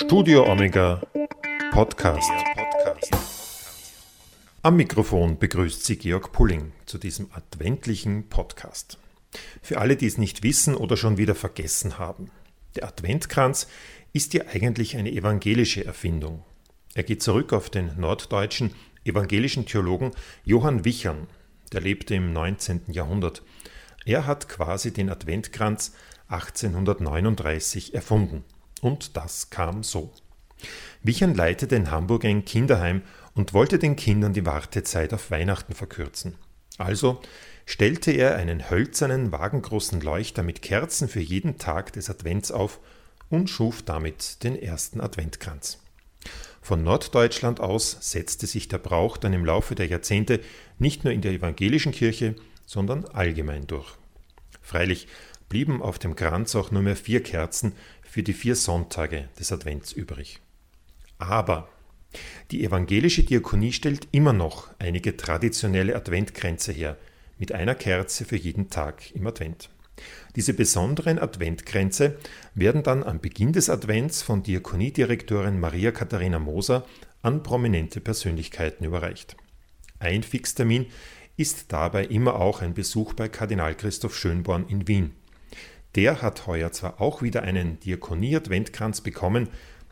Studio Omega Podcast. Am Mikrofon begrüßt Sie Georg Pulling zu diesem adventlichen Podcast. Für alle, die es nicht wissen oder schon wieder vergessen haben. Der Adventkranz ist ja eigentlich eine evangelische Erfindung. Er geht zurück auf den norddeutschen evangelischen Theologen Johann Wichern, der lebte im 19. Jahrhundert. Er hat quasi den Adventkranz 1839 erfunden. Und das kam so. Wichern leitete in Hamburg ein Kinderheim und wollte den Kindern die Wartezeit auf Weihnachten verkürzen. Also stellte er einen hölzernen, wagengroßen Leuchter mit Kerzen für jeden Tag des Advents auf und schuf damit den ersten Adventkranz. Von Norddeutschland aus setzte sich der Brauch dann im Laufe der Jahrzehnte nicht nur in der evangelischen Kirche, sondern allgemein durch. Freilich blieben auf dem Kranz auch nur mehr vier Kerzen für die vier Sonntage des Advents übrig. Aber die evangelische Diakonie stellt immer noch einige traditionelle Adventkränze her, mit einer Kerze für jeden Tag im Advent. Diese besonderen Adventkränze werden dann am Beginn des Advents von Diakoniedirektorin Maria Katharina Moser an prominente Persönlichkeiten überreicht. Ein Fixtermin ist dabei immer auch ein Besuch bei Kardinal Christoph Schönborn in Wien. Der hat heuer zwar auch wieder einen Diakonie-Adventkranz bekommen,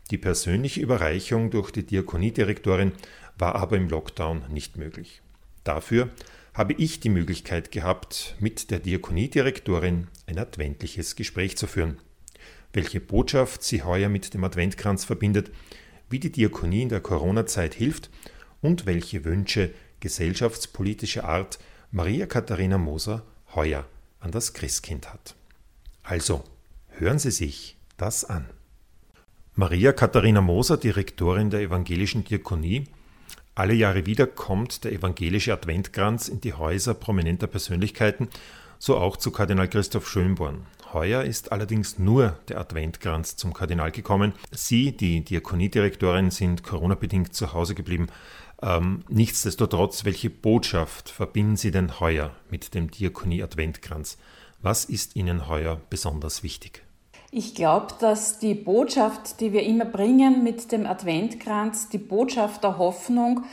die persönliche Überreichung durch die Diakoniedirektorin war aber im Lockdown nicht möglich. Dafür habe ich die Möglichkeit gehabt, mit der Diakoniedirektorin ein adventliches Gespräch zu führen. Welche Botschaft sie heuer mit dem Adventkranz verbindet, wie die Diakonie in der Corona-Zeit hilft und welche Wünsche gesellschaftspolitischer Art Maria Katharina Moser heuer an das Christkind hat. Also, hören Sie sich das an. Maria Katharina Moser, Direktorin der evangelischen Diakonie, alle Jahre wieder kommt der evangelische Adventkranz in die Häuser prominenter Persönlichkeiten, so auch zu Kardinal Christoph Schönborn. Heuer ist allerdings nur der Adventkranz zum Kardinal gekommen. Sie, die Diakoniedirektorin, sind Corona-bedingt zu Hause geblieben. Ähm, nichtsdestotrotz, welche Botschaft verbinden Sie denn heuer mit dem Diakonie-Adventkranz? Was ist Ihnen heuer besonders wichtig? Ich glaube, dass die Botschaft, die wir immer bringen mit dem Adventkranz, die Botschaft der Hoffnung,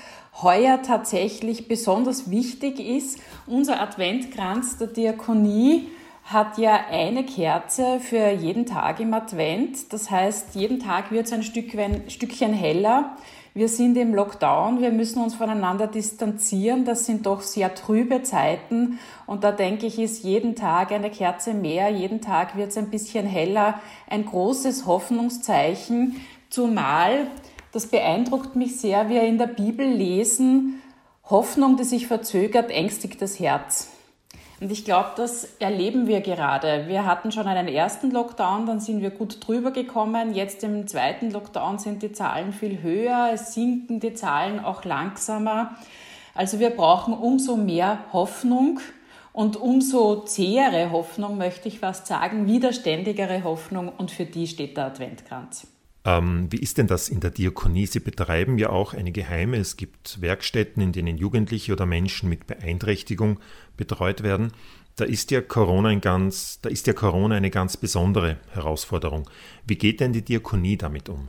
heuer tatsächlich besonders wichtig ist. Unser Adventkranz der Diakonie hat ja eine Kerze für jeden Tag im Advent. Das heißt, jeden Tag wird es ein Stückchen heller. Wir sind im Lockdown, wir müssen uns voneinander distanzieren. Das sind doch sehr trübe Zeiten. Und da denke ich, ist jeden Tag eine Kerze mehr, jeden Tag wird es ein bisschen heller. Ein großes Hoffnungszeichen. Zumal, das beeindruckt mich sehr, wir in der Bibel lesen, Hoffnung, die sich verzögert, ängstigt das Herz. Und ich glaube, das erleben wir gerade. Wir hatten schon einen ersten Lockdown, dann sind wir gut drüber gekommen. Jetzt im zweiten Lockdown sind die Zahlen viel höher, es sinken die Zahlen auch langsamer. Also wir brauchen umso mehr Hoffnung und umso zähere Hoffnung, möchte ich fast sagen, widerständigere Hoffnung und für die steht der Adventkranz. Ähm, wie ist denn das in der Diakonie? Sie betreiben ja auch einige Heime. Es gibt Werkstätten, in denen Jugendliche oder Menschen mit Beeinträchtigung betreut werden. Da ist ja Corona ein ganz, da ist ja Corona eine ganz besondere Herausforderung. Wie geht denn die Diakonie damit um?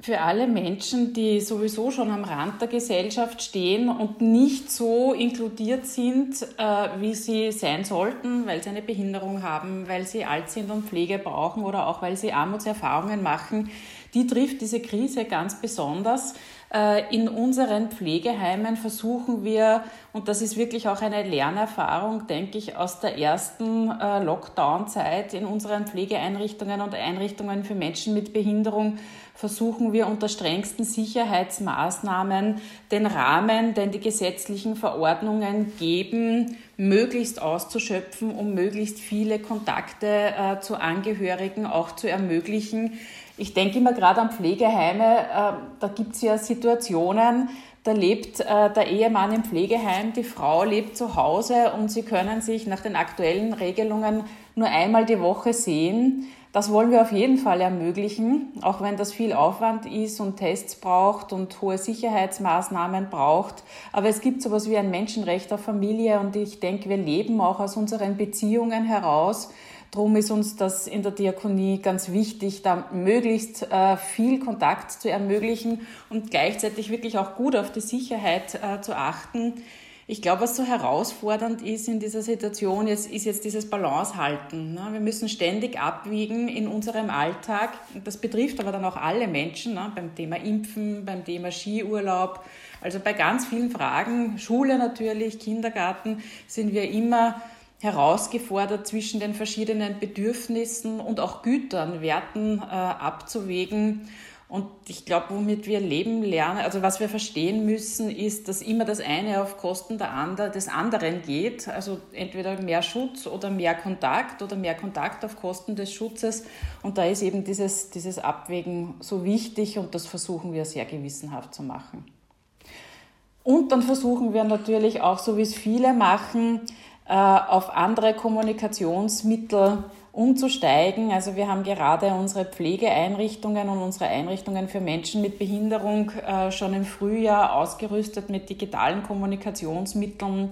Für alle Menschen, die sowieso schon am Rand der Gesellschaft stehen und nicht so inkludiert sind, äh, wie sie sein sollten, weil sie eine Behinderung haben, weil sie alt sind und Pflege brauchen oder auch weil sie Armutserfahrungen machen, die trifft diese Krise ganz besonders. Äh, in unseren Pflegeheimen versuchen wir, und das ist wirklich auch eine Lernerfahrung, denke ich, aus der ersten äh, Lockdown-Zeit in unseren Pflegeeinrichtungen und Einrichtungen für Menschen mit Behinderung, versuchen wir unter strengsten Sicherheitsmaßnahmen den Rahmen, den die gesetzlichen Verordnungen geben, möglichst auszuschöpfen, um möglichst viele Kontakte äh, zu Angehörigen auch zu ermöglichen. Ich denke immer gerade an Pflegeheime, äh, da gibt es ja Situationen, da lebt äh, der Ehemann im Pflegeheim, die Frau lebt zu Hause und sie können sich nach den aktuellen Regelungen nur einmal die Woche sehen. Das wollen wir auf jeden Fall ermöglichen, auch wenn das viel Aufwand ist und Tests braucht und hohe Sicherheitsmaßnahmen braucht. Aber es gibt sowas wie ein Menschenrecht auf Familie und ich denke, wir leben auch aus unseren Beziehungen heraus Darum ist uns das in der Diakonie ganz wichtig, da möglichst äh, viel Kontakt zu ermöglichen und gleichzeitig wirklich auch gut auf die Sicherheit äh, zu achten. Ich glaube, was so herausfordernd ist in dieser Situation, jetzt, ist jetzt dieses Balance halten. Ne? Wir müssen ständig abwiegen in unserem Alltag. Das betrifft aber dann auch alle Menschen, ne? beim Thema Impfen, beim Thema Skiurlaub. Also bei ganz vielen Fragen, Schule natürlich, Kindergarten, sind wir immer herausgefordert, zwischen den verschiedenen Bedürfnissen und auch Gütern, Werten äh, abzuwägen. Und ich glaube, womit wir leben lernen, also was wir verstehen müssen, ist, dass immer das eine auf Kosten der andere, des anderen geht. Also entweder mehr Schutz oder mehr Kontakt oder mehr Kontakt auf Kosten des Schutzes. Und da ist eben dieses, dieses Abwägen so wichtig und das versuchen wir sehr gewissenhaft zu machen. Und dann versuchen wir natürlich auch, so wie es viele machen, äh, auf andere Kommunikationsmittel umzusteigen. Also wir haben gerade unsere Pflegeeinrichtungen und unsere Einrichtungen für Menschen mit Behinderung äh, schon im Frühjahr ausgerüstet mit digitalen Kommunikationsmitteln.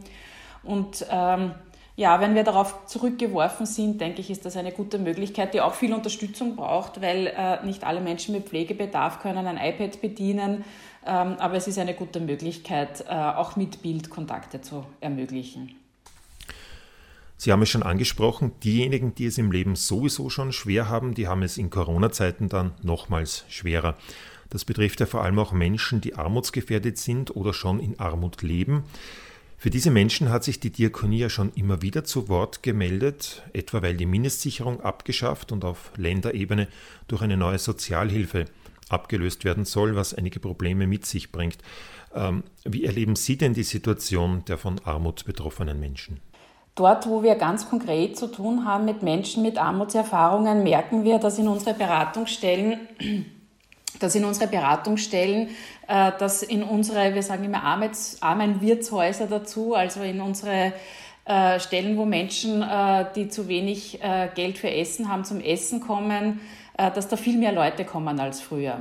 Und ähm, ja, wenn wir darauf zurückgeworfen sind, denke ich, ist das eine gute Möglichkeit, die auch viel Unterstützung braucht, weil äh, nicht alle Menschen mit Pflegebedarf können ein iPad bedienen. Ähm, aber es ist eine gute Möglichkeit, äh, auch mit Bild Kontakte zu ermöglichen. Sie haben es schon angesprochen, diejenigen, die es im Leben sowieso schon schwer haben, die haben es in Corona-Zeiten dann nochmals schwerer. Das betrifft ja vor allem auch Menschen, die armutsgefährdet sind oder schon in Armut leben. Für diese Menschen hat sich die Diakonie ja schon immer wieder zu Wort gemeldet, etwa weil die Mindestsicherung abgeschafft und auf Länderebene durch eine neue Sozialhilfe abgelöst werden soll, was einige Probleme mit sich bringt. Ähm, wie erleben Sie denn die Situation der von Armut betroffenen Menschen? Dort, wo wir ganz konkret zu tun haben mit Menschen mit Armutserfahrungen, merken wir, dass in unsere Beratungsstellen, dass in unsere Beratungsstellen, äh, dass in unsere, wir sagen immer armen Wirtshäuser dazu, also in unsere äh, Stellen, wo Menschen, äh, die zu wenig Geld für Essen haben, zum Essen kommen, dass da viel mehr Leute kommen als früher.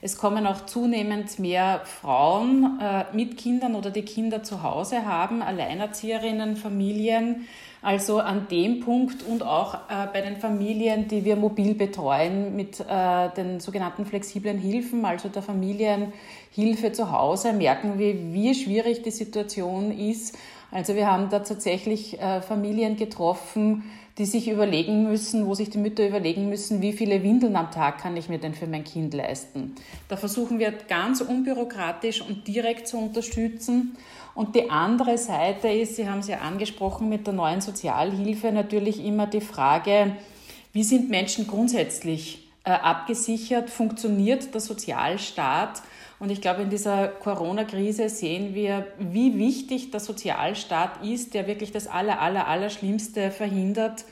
Es kommen auch zunehmend mehr Frauen äh, mit Kindern oder die Kinder zu Hause haben, Alleinerzieherinnen, Familien. Also an dem Punkt und auch äh, bei den Familien, die wir mobil betreuen mit äh, den sogenannten flexiblen Hilfen, also der Familienhilfe zu Hause, merken wir, wie schwierig die Situation ist. Also wir haben da tatsächlich Familien getroffen, die sich überlegen müssen, wo sich die Mütter überlegen müssen, wie viele Windeln am Tag kann ich mir denn für mein Kind leisten. Da versuchen wir ganz unbürokratisch und direkt zu unterstützen. Und die andere Seite ist, Sie haben es ja angesprochen mit der neuen Sozialhilfe, natürlich immer die Frage, wie sind Menschen grundsätzlich äh, abgesichert, funktioniert der Sozialstaat? Und ich glaube, in dieser Corona-Krise sehen wir, wie wichtig der Sozialstaat ist, der wirklich das Aller, Aller, Allerschlimmste verhindert.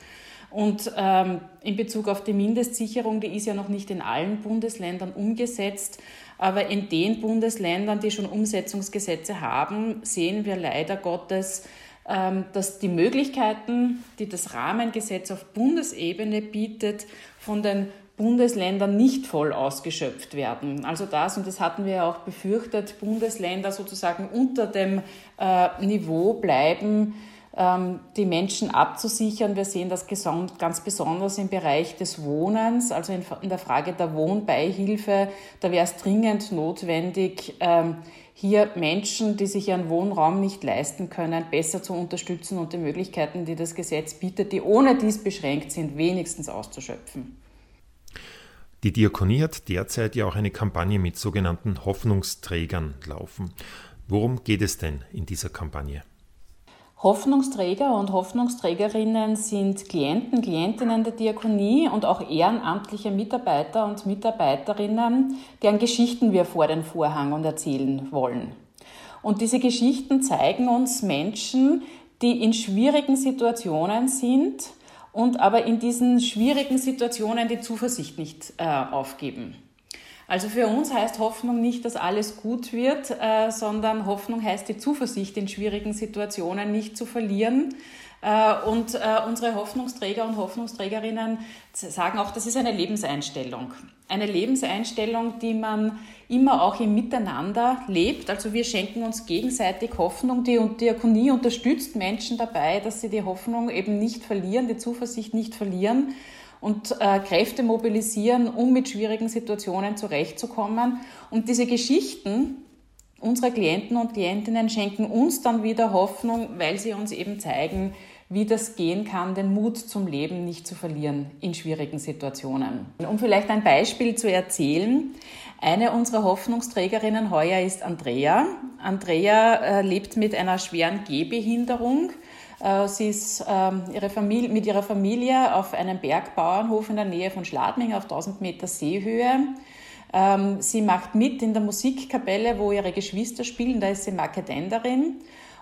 Und ähm, in Bezug auf die Mindestsicherung, die ist ja noch nicht in allen Bundesländern umgesetzt, aber in den Bundesländern, die schon Umsetzungsgesetze haben, sehen wir leider Gottes, ähm, dass die Möglichkeiten, die das Rahmengesetz auf Bundesebene bietet, von den Bundesländern nicht voll ausgeschöpft werden. Also das, und das hatten wir ja auch befürchtet, Bundesländer sozusagen unter dem äh, Niveau bleiben, ähm, die Menschen abzusichern. Wir sehen das ganz besonders im Bereich des Wohnens, also in, in der Frage der Wohnbeihilfe. Da wäre es dringend notwendig, ähm, hier Menschen, die sich ihren Wohnraum nicht leisten können, besser zu unterstützen und die Möglichkeiten, die das Gesetz bietet, die ohne dies beschränkt sind, wenigstens auszuschöpfen. Die Diakonie hat derzeit ja auch eine Kampagne mit sogenannten Hoffnungsträgern laufen. Worum geht es denn in dieser Kampagne? Hoffnungsträger und Hoffnungsträgerinnen sind Klienten, Klientinnen der Diakonie und auch ehrenamtliche Mitarbeiter und Mitarbeiterinnen, deren Geschichten wir vor den Vorhang und erzählen wollen. Und diese Geschichten zeigen uns Menschen, die in schwierigen Situationen sind, und aber in diesen schwierigen Situationen die Zuversicht nicht äh, aufgeben. Also für uns heißt Hoffnung nicht, dass alles gut wird, äh, sondern Hoffnung heißt die Zuversicht in schwierigen Situationen nicht zu verlieren, Und unsere Hoffnungsträger und Hoffnungsträgerinnen sagen auch, das ist eine Lebenseinstellung. Eine Lebenseinstellung, die man immer auch im Miteinander lebt. Also wir schenken uns gegenseitig Hoffnung. Die Diakonie unterstützt Menschen dabei, dass sie die Hoffnung eben nicht verlieren, die Zuversicht nicht verlieren und äh, Kräfte mobilisieren, um mit schwierigen Situationen zurechtzukommen. Und diese Geschichten unserer Klienten und Klientinnen schenken uns dann wieder Hoffnung, weil sie uns eben zeigen, wie das gehen kann, den Mut zum Leben nicht zu verlieren in schwierigen Situationen. Um vielleicht ein Beispiel zu erzählen, eine unserer Hoffnungsträgerinnen heuer ist Andrea. Andrea äh, lebt mit einer schweren Gehbehinderung. Äh, sie ist ähm, ihre Familie, mit ihrer Familie auf einem Bergbauernhof in der Nähe von Schladming auf 1000 Meter Seehöhe. Ähm, sie macht mit in der Musikkapelle, wo ihre Geschwister spielen. Da ist sie Marketenderin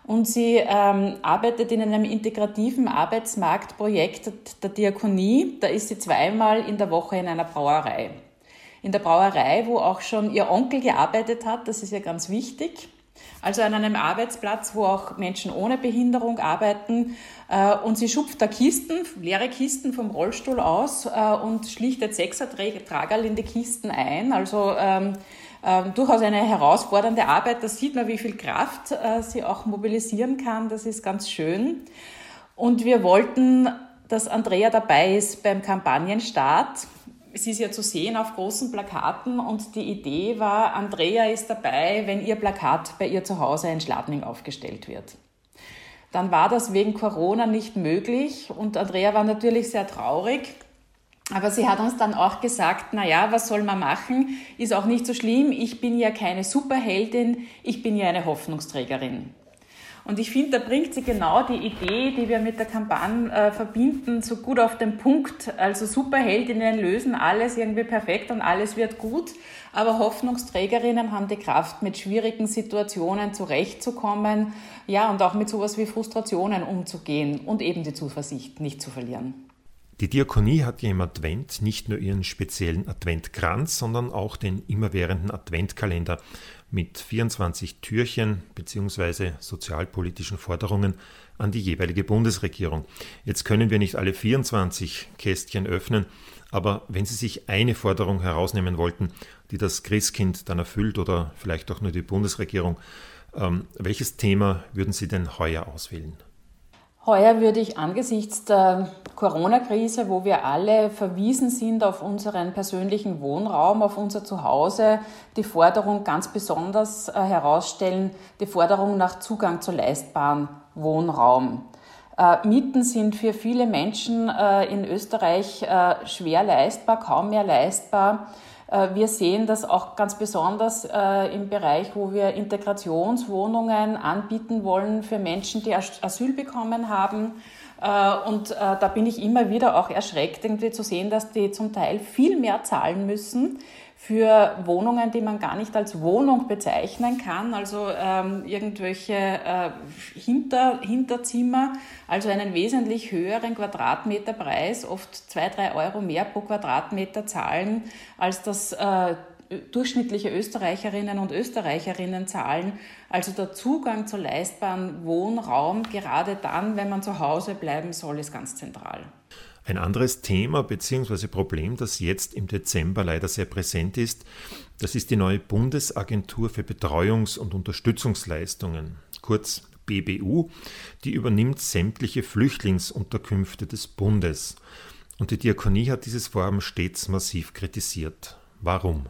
und sie ähm, arbeitet in einem integrativen Arbeitsmarktprojekt der Diakonie. Da ist sie zweimal in der Woche in einer Brauerei. In der Brauerei, wo auch schon ihr Onkel gearbeitet hat, das ist ja ganz wichtig. Also an einem Arbeitsplatz, wo auch Menschen ohne Behinderung arbeiten. Äh, und sie schupft da Kisten, leere Kisten vom Rollstuhl aus äh, und schlichtet Sechsertragerl in die Kisten ein. Also ähm, ähm, durchaus eine herausfordernde Arbeit. Da sieht man, wie viel Kraft äh, sie auch mobilisieren kann. Das ist ganz schön. Und wir wollten, dass Andrea dabei ist beim Kampagnenstart. Sie ist ja zu sehen auf großen Plakaten und die Idee war, Andrea ist dabei, wenn ihr Plakat bei ihr zu Hause in Schladming aufgestellt wird. Dann war das wegen Corona nicht möglich und Andrea war natürlich sehr traurig. Aber sie hat uns dann auch gesagt, na ja, was soll man machen? Ist auch nicht so schlimm. Ich bin ja keine Superheldin, ich bin ja eine Hoffnungsträgerin. Und ich finde, da bringt sie genau die Idee, die wir mit der Kampagne äh, verbinden, so gut auf den Punkt. Also Superheldinnen lösen alles irgendwie perfekt und alles wird gut. Aber Hoffnungsträgerinnen haben die Kraft, mit schwierigen Situationen zurechtzukommen. Ja, und auch mit sowas wie Frustrationen umzugehen und eben die Zuversicht nicht zu verlieren. Die Diakonie hat ja im Advent nicht nur ihren speziellen Adventkranz, sondern auch den immerwährenden Adventkalender mit 24 Türchen bzw. sozialpolitischen Forderungen an die jeweilige Bundesregierung. Jetzt können wir nicht alle 24 Kästchen öffnen, aber wenn Sie sich eine Forderung herausnehmen wollten, die das Christkind dann erfüllt oder vielleicht auch nur die Bundesregierung, ähm, welches Thema würden Sie denn heuer auswählen? Heuer würde ich angesichts der Corona-Krise, wo wir alle verwiesen sind auf unseren persönlichen Wohnraum, auf unser Zuhause, die Forderung ganz besonders äh, herausstellen, die Forderung nach Zugang zu leistbaren Wohnraum. Äh, Mieten sind für viele Menschen äh, in Österreich schwer leistbar, kaum mehr leistbar. Äh, wir sehen das auch ganz besonders äh, im Bereich, wo wir Integrationswohnungen anbieten wollen für Menschen, die Asyl bekommen haben. Äh, und da bin ich immer wieder auch erschreckt, irgendwie zu sehen, dass die zum Teil viel mehr zahlen müssen für Wohnungen, die man gar nicht als Wohnung bezeichnen kann, also ähm, irgendwelche äh, Hinter, Hinterzimmer, also einen wesentlich höheren Quadratmeterpreis, oft zwei, drei Euro mehr pro Quadratmeter zahlen, als das äh, durchschnittliche Österreicherinnen und Österreicherinnen zahlen. Also der Zugang zu leistbaren Wohnraum, gerade dann, wenn man zu Hause bleiben soll, ist ganz zentral. Ein anderes Thema bzw. Problem, das jetzt im Dezember leider sehr präsent ist, das ist die neue Bundesagentur für Betreuungs- und Unterstützungsleistungen, kurz BBU, die übernimmt sämtliche Flüchtlingsunterkünfte des Bundes. Und die Diakonie hat dieses Vorhaben stets massiv kritisiert. Warum?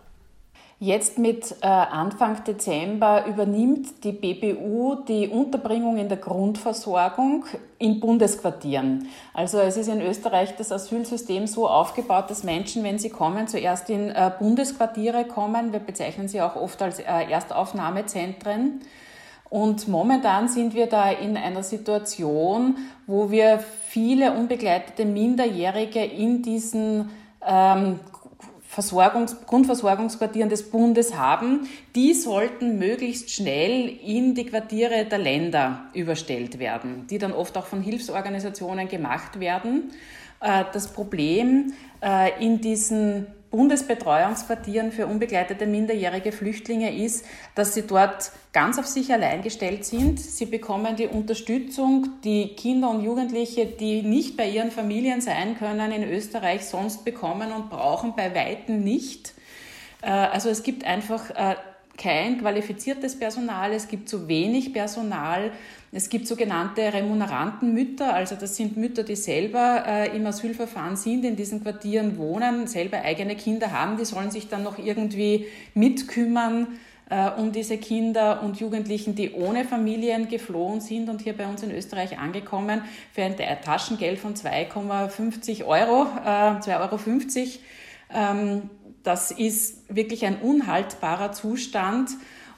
Jetzt mit äh, Anfang Dezember übernimmt die BBU die Unterbringung in der Grundversorgung in Bundesquartieren. Also es ist in Österreich das Asylsystem so aufgebaut, dass Menschen, wenn sie kommen, zuerst in äh, Bundesquartiere kommen. Wir bezeichnen sie auch oft als äh, Erstaufnahmezentren. Und momentan sind wir da in einer Situation, wo wir viele unbegleitete Minderjährige in diesen ähm, Versorgungs Grundversorgungsquartieren des Bundes haben, die sollten möglichst schnell in die Quartiere der Länder überstellt werden, die dann oft auch von Hilfsorganisationen gemacht werden. Äh, das Problem äh, in diesen Bundesbetreuungsquartieren für unbegleitete minderjährige Flüchtlinge ist, dass sie dort ganz auf sich allein gestellt sind. Sie bekommen die Unterstützung, die Kinder und Jugendliche, die nicht bei ihren Familien sein können, in Österreich sonst bekommen und brauchen bei Weitem nicht. Äh, also es gibt einfach äh, kein qualifiziertes Personal, es gibt zu wenig Personal, es gibt sogenannte Remunerantenmütter, also das sind Mütter, die selber äh, im Asylverfahren sind, in diesen Quartieren wohnen, selber eigene Kinder haben, die sollen sich dann noch irgendwie mitkümmern äh, um diese Kinder und Jugendlichen, die ohne Familien geflohen sind und hier bei uns in Österreich angekommen, für ein Taschengeld von 2,50 Euro, äh, 2,50 Euro. Ähm, das ist wirklich ein unhaltbarer Zustand.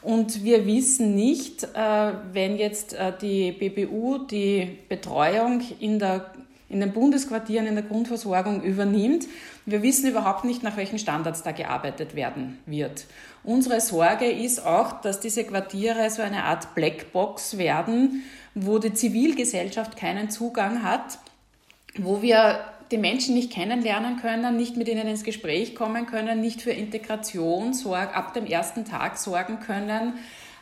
Und wir wissen nicht, äh, wenn jetzt äh, die BBU die Betreuung in, der, in den Bundesquartieren in der Grundversorgung übernimmt, wir wissen überhaupt nicht, nach welchen Standards da gearbeitet werden wird. Unsere Sorge ist auch, dass diese Quartiere so eine Art Blackbox werden, wo die Zivilgesellschaft keinen Zugang hat, wo wir die Menschen nicht kennenlernen können, nicht mit ihnen ins Gespräch kommen können, nicht für Integration sorg, ab dem ersten Tag sorgen können.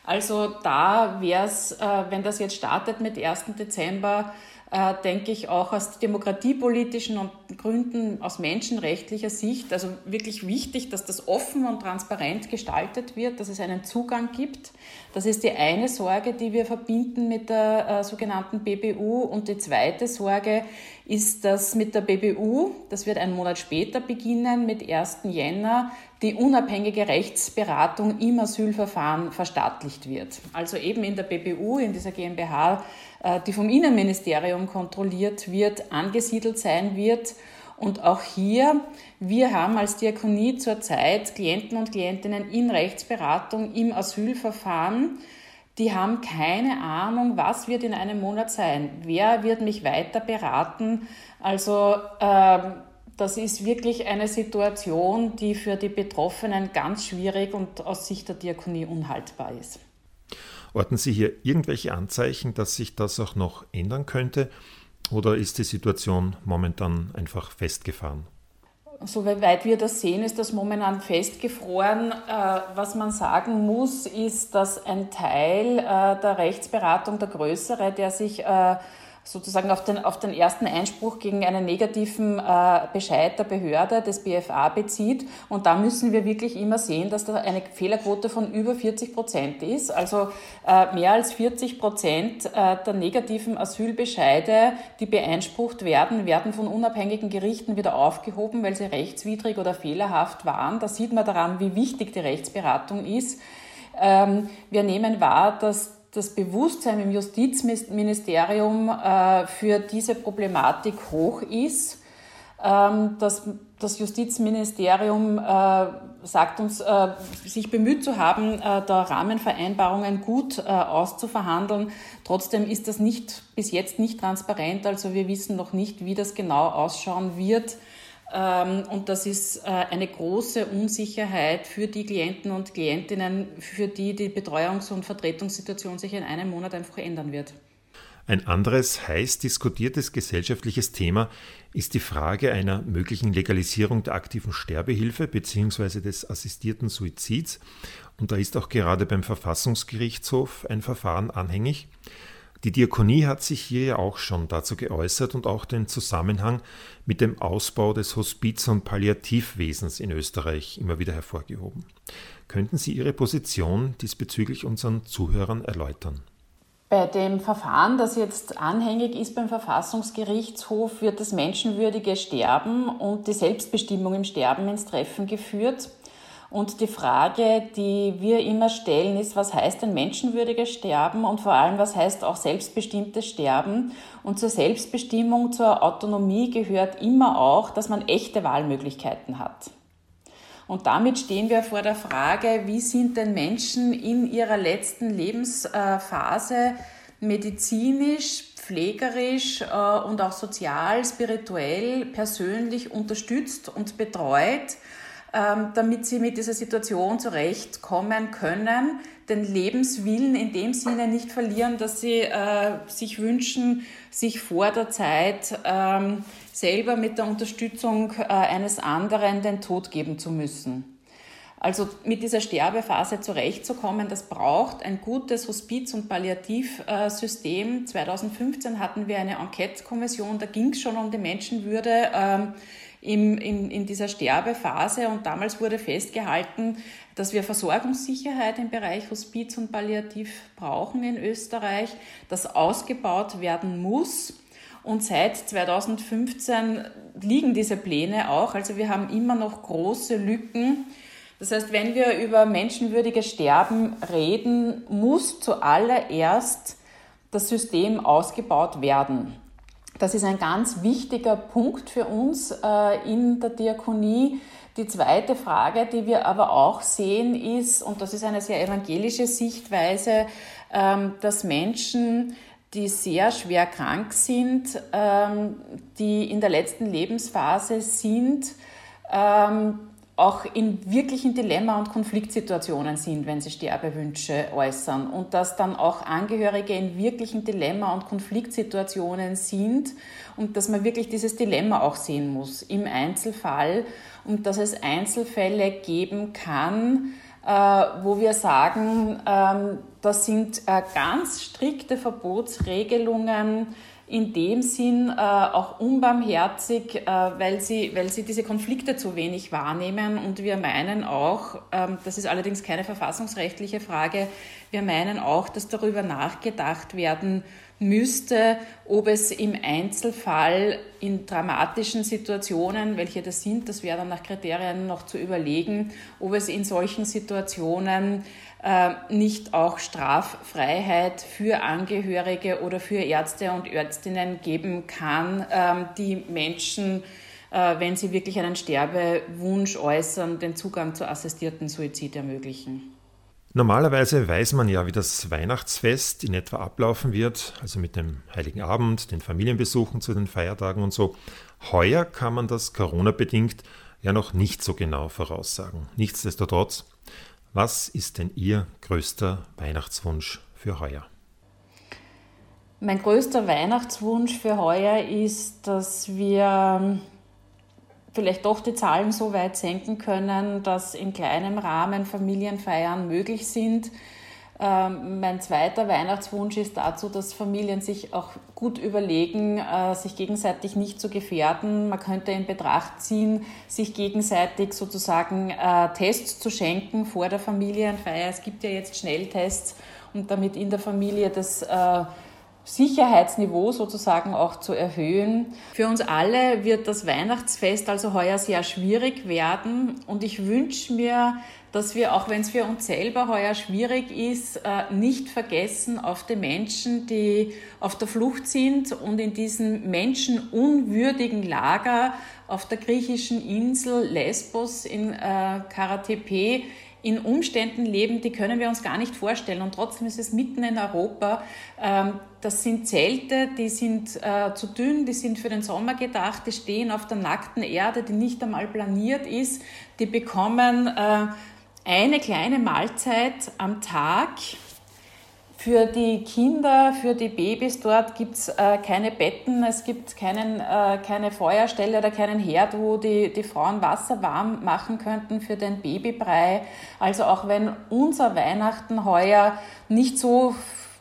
Also da wäre es, äh, wenn das jetzt startet mit 1. Dezember, äh, denke ich auch aus demokratiepolitischen und Gründen, aus menschenrechtlicher Sicht, also wirklich wichtig, dass das offen und transparent gestaltet wird, dass es einen Zugang gibt. Das ist die eine Sorge, die wir verbinden mit der äh, sogenannten BBU. Und die zweite Sorge ist, dass mit der BBU, das wird einen Monat später beginnen, mit 1. Jänner, die unabhängige Rechtsberatung im Asylverfahren verstaatlicht wird. Also eben in der BBU, in dieser GmbH, äh, die vom Innenministerium kontrolliert wird, angesiedelt sein wird. Und auch hier, wir haben als Diakonie zurzeit Klienten und Klientinnen in Rechtsberatung im Asylverfahren. Die haben keine Ahnung, was wird in einem Monat sein, wer wird mich weiter beraten. Also äh, das ist wirklich eine Situation, die für die Betroffenen ganz schwierig und aus Sicht der Diakonie unhaltbar ist. Orten Sie hier irgendwelche Anzeichen, dass sich das auch noch ändern könnte? Oder ist die Situation momentan einfach festgefahren? Soweit wir das sehen, ist das momentan festgefroren. Äh, was man sagen muss, ist, dass ein Teil äh, der Rechtsberatung, der größere, der sich äh, sozusagen auf den, auf den ersten Einspruch gegen einen negativen äh, Bescheid der Behörde des BFA bezieht. Und da müssen wir wirklich immer sehen, dass da eine Fehlerquote von über 40 Prozent ist. Also äh, mehr als 40 Prozent äh, der negativen Asylbescheide, die beeinsprucht werden, werden von unabhängigen Gerichten wieder aufgehoben, weil sie rechtswidrig oder fehlerhaft waren. Da sieht man daran, wie wichtig die Rechtsberatung ist. Ähm, wir nehmen wahr, dass das Bewusstsein im Justizministerium äh, für diese Problematik hoch ist. Ähm, das, Justizministerium äh, sagt uns, äh, sich bemüht zu haben, da Rahmenvereinbarungen gut auszuverhandeln. Trotzdem ist das nicht, bis jetzt nicht transparent. Also wir wissen noch nicht, wie das genau ausschauen wird. Ähm, und das ist äh, eine große Unsicherheit für die Klienten und Klientinnen, für die die Betreuungs- und Vertretungssituation sich in einem Monat einfach ändern wird. Ein anderes heiß diskutiertes gesellschaftliches Thema ist die Frage einer möglichen Legalisierung der aktiven Sterbehilfe bzw. des assistierten Suizids. Und da ist auch gerade beim Verfassungsgerichtshof ein Verfahren anhängig. Die Diakonie hat sich hier ja auch schon dazu geäußert und auch den Zusammenhang mit dem Ausbau des Hospiz- und Palliativwesens in Österreich immer wieder hervorgehoben. Könnten Sie Ihre Position diesbezüglich unseren Zuhörern erläutern? Bei dem Verfahren, das jetzt anhängig ist beim Verfassungsgerichtshof, wird das menschenwürdige Sterben und die Selbstbestimmung im Sterben ins Treffen geführt. Und die Frage, die wir immer stellen, ist, was heißt ein menschenwürdiges Sterben und vor allem, was heißt auch selbstbestimmtes Sterben? Und zur Selbstbestimmung, zur Autonomie gehört immer auch, dass man echte Wahlmöglichkeiten hat. Und damit stehen wir vor der Frage, wie sind denn Menschen in ihrer letzten Lebensphase medizinisch, pflegerisch äh, und auch sozial, spirituell, persönlich unterstützt und betreut? Ähm, damit sie mit dieser Situation zurechtkommen können, den Lebenswillen in dem Sinne nicht verlieren, dass sie äh, sich wünschen, sich vor der Zeit ähm, selber mit der Unterstützung äh, eines anderen den Tod geben zu müssen. Also mit dieser Sterbephase zurechtzukommen, das braucht ein gutes Hospiz- und Palliativsystem. 2015 hatten wir eine Enquete-Kommission, da ging es schon um die Menschenwürde ähm, in, in, in dieser Sterbephase und damals wurde festgehalten, dass wir Versorgungssicherheit im Bereich Hospiz und Palliativ brauchen in Österreich, dass ausgebaut werden muss. Und seit 2015 liegen diese Pläne auch. Also wir haben immer noch große Lücken das heißt, wenn wir über menschenwürdiges Sterben reden, muss zuallererst das System ausgebaut werden. Das ist ein ganz wichtiger Punkt für uns äh, in der Diakonie. Die zweite Frage, die wir aber auch sehen, ist, und das ist eine sehr evangelische Sichtweise, ähm, dass Menschen, die sehr schwer krank sind, ähm, die in der letzten Lebensphase sind, ähm, auch in wirklichen Dilemma- und Konfliktsituationen sind, wenn sie Sterbewünsche äußern. Und dass dann auch Angehörige in wirklichen Dilemma- und Konfliktsituationen sind und dass man wirklich dieses Dilemma auch sehen muss im Einzelfall und dass es Einzelfälle geben kann, äh, wo wir sagen, ähm, das sind äh, ganz strikte Verbotsregelungen, in dem Sinn äh, auch unbarmherzig, äh, weil, sie, weil sie diese Konflikte zu wenig wahrnehmen. Und wir meinen auch, ähm, das ist allerdings keine verfassungsrechtliche Frage, wir meinen auch, dass darüber nachgedacht werden müsste, ob es im Einzelfall in dramatischen Situationen, welche das sind, das wäre dann nach Kriterien noch zu überlegen, ob es in solchen Situationen nicht auch Straffreiheit für Angehörige oder für Ärzte und Ärztinnen geben kann, ähm, die Menschen, äh, wenn sie wirklich einen Sterbewunsch äußern, den Zugang zu assistierten Suizid ermöglichen. Normalerweise weiß man ja, wie das Weihnachtsfest in etwa ablaufen wird, also mit dem Heiligen Abend, den Familienbesuchen zu den Feiertagen und so. Heuer kann man das Corona-bedingt ja noch nicht so genau voraussagen. Nichtsdestotrotz, was ist denn Ihr größter Weihnachtswunsch für heuer? Mein größter Weihnachtswunsch für heuer ist, dass wir vielleicht doch die Zahlen so weit senken können, dass in kleinem Rahmen Familienfeiern möglich sind. Ähm, mein zweiter Weihnachtswunsch ist dazu, dass Familien sich auch gut überlegen, äh, sich gegenseitig nicht zu gefährden. Man könnte in Betracht ziehen, sich gegenseitig sozusagen äh, Tests zu schenken vor der Familienfeier. Es gibt ja jetzt Schnelltests und damit in der Familie das äh, Sicherheitsniveau sozusagen auch zu erhöhen. Für uns alle wird das Weihnachtsfest also heuer sehr schwierig werden und ich wünsche mir, dass wir, auch wenn es für uns selber heuer schwierig ist, äh, nicht vergessen auf die Menschen, die auf der Flucht sind und in diesem menschenunwürdigen Lager auf der griechischen Insel Lesbos in äh, Karatepe in Umständen leben, die können wir uns gar nicht vorstellen. Und trotzdem ist es mitten in Europa. Ähm, das sind Zelte, die sind äh, zu dünn, die sind für den Sommer gedacht, die stehen auf der nackten Erde, die nicht einmal planiert ist. Die bekommen äh, eine kleine Mahlzeit am Tag für die Kinder, für die Babys dort gibt es äh, keine Betten, es gibt keinen, äh, keine Feuerstelle oder keinen Herd, wo die, die Frauen Wasser warm machen könnten für den Babybrei. Also auch wenn unser Weihnachten heuer nicht so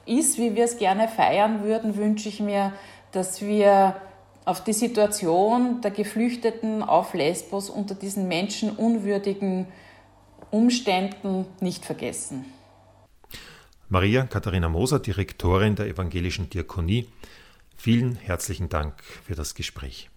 ist, wie wir es gerne feiern würden, wünsche ich mir, dass wir auf die Situation der Geflüchteten auf Lesbos unter diesen menschenunwürdigen Umständen nicht vergessen. Maria Katharina Moser, Direktorin der Evangelischen Diakonie, vielen herzlichen Dank für das Gespräch.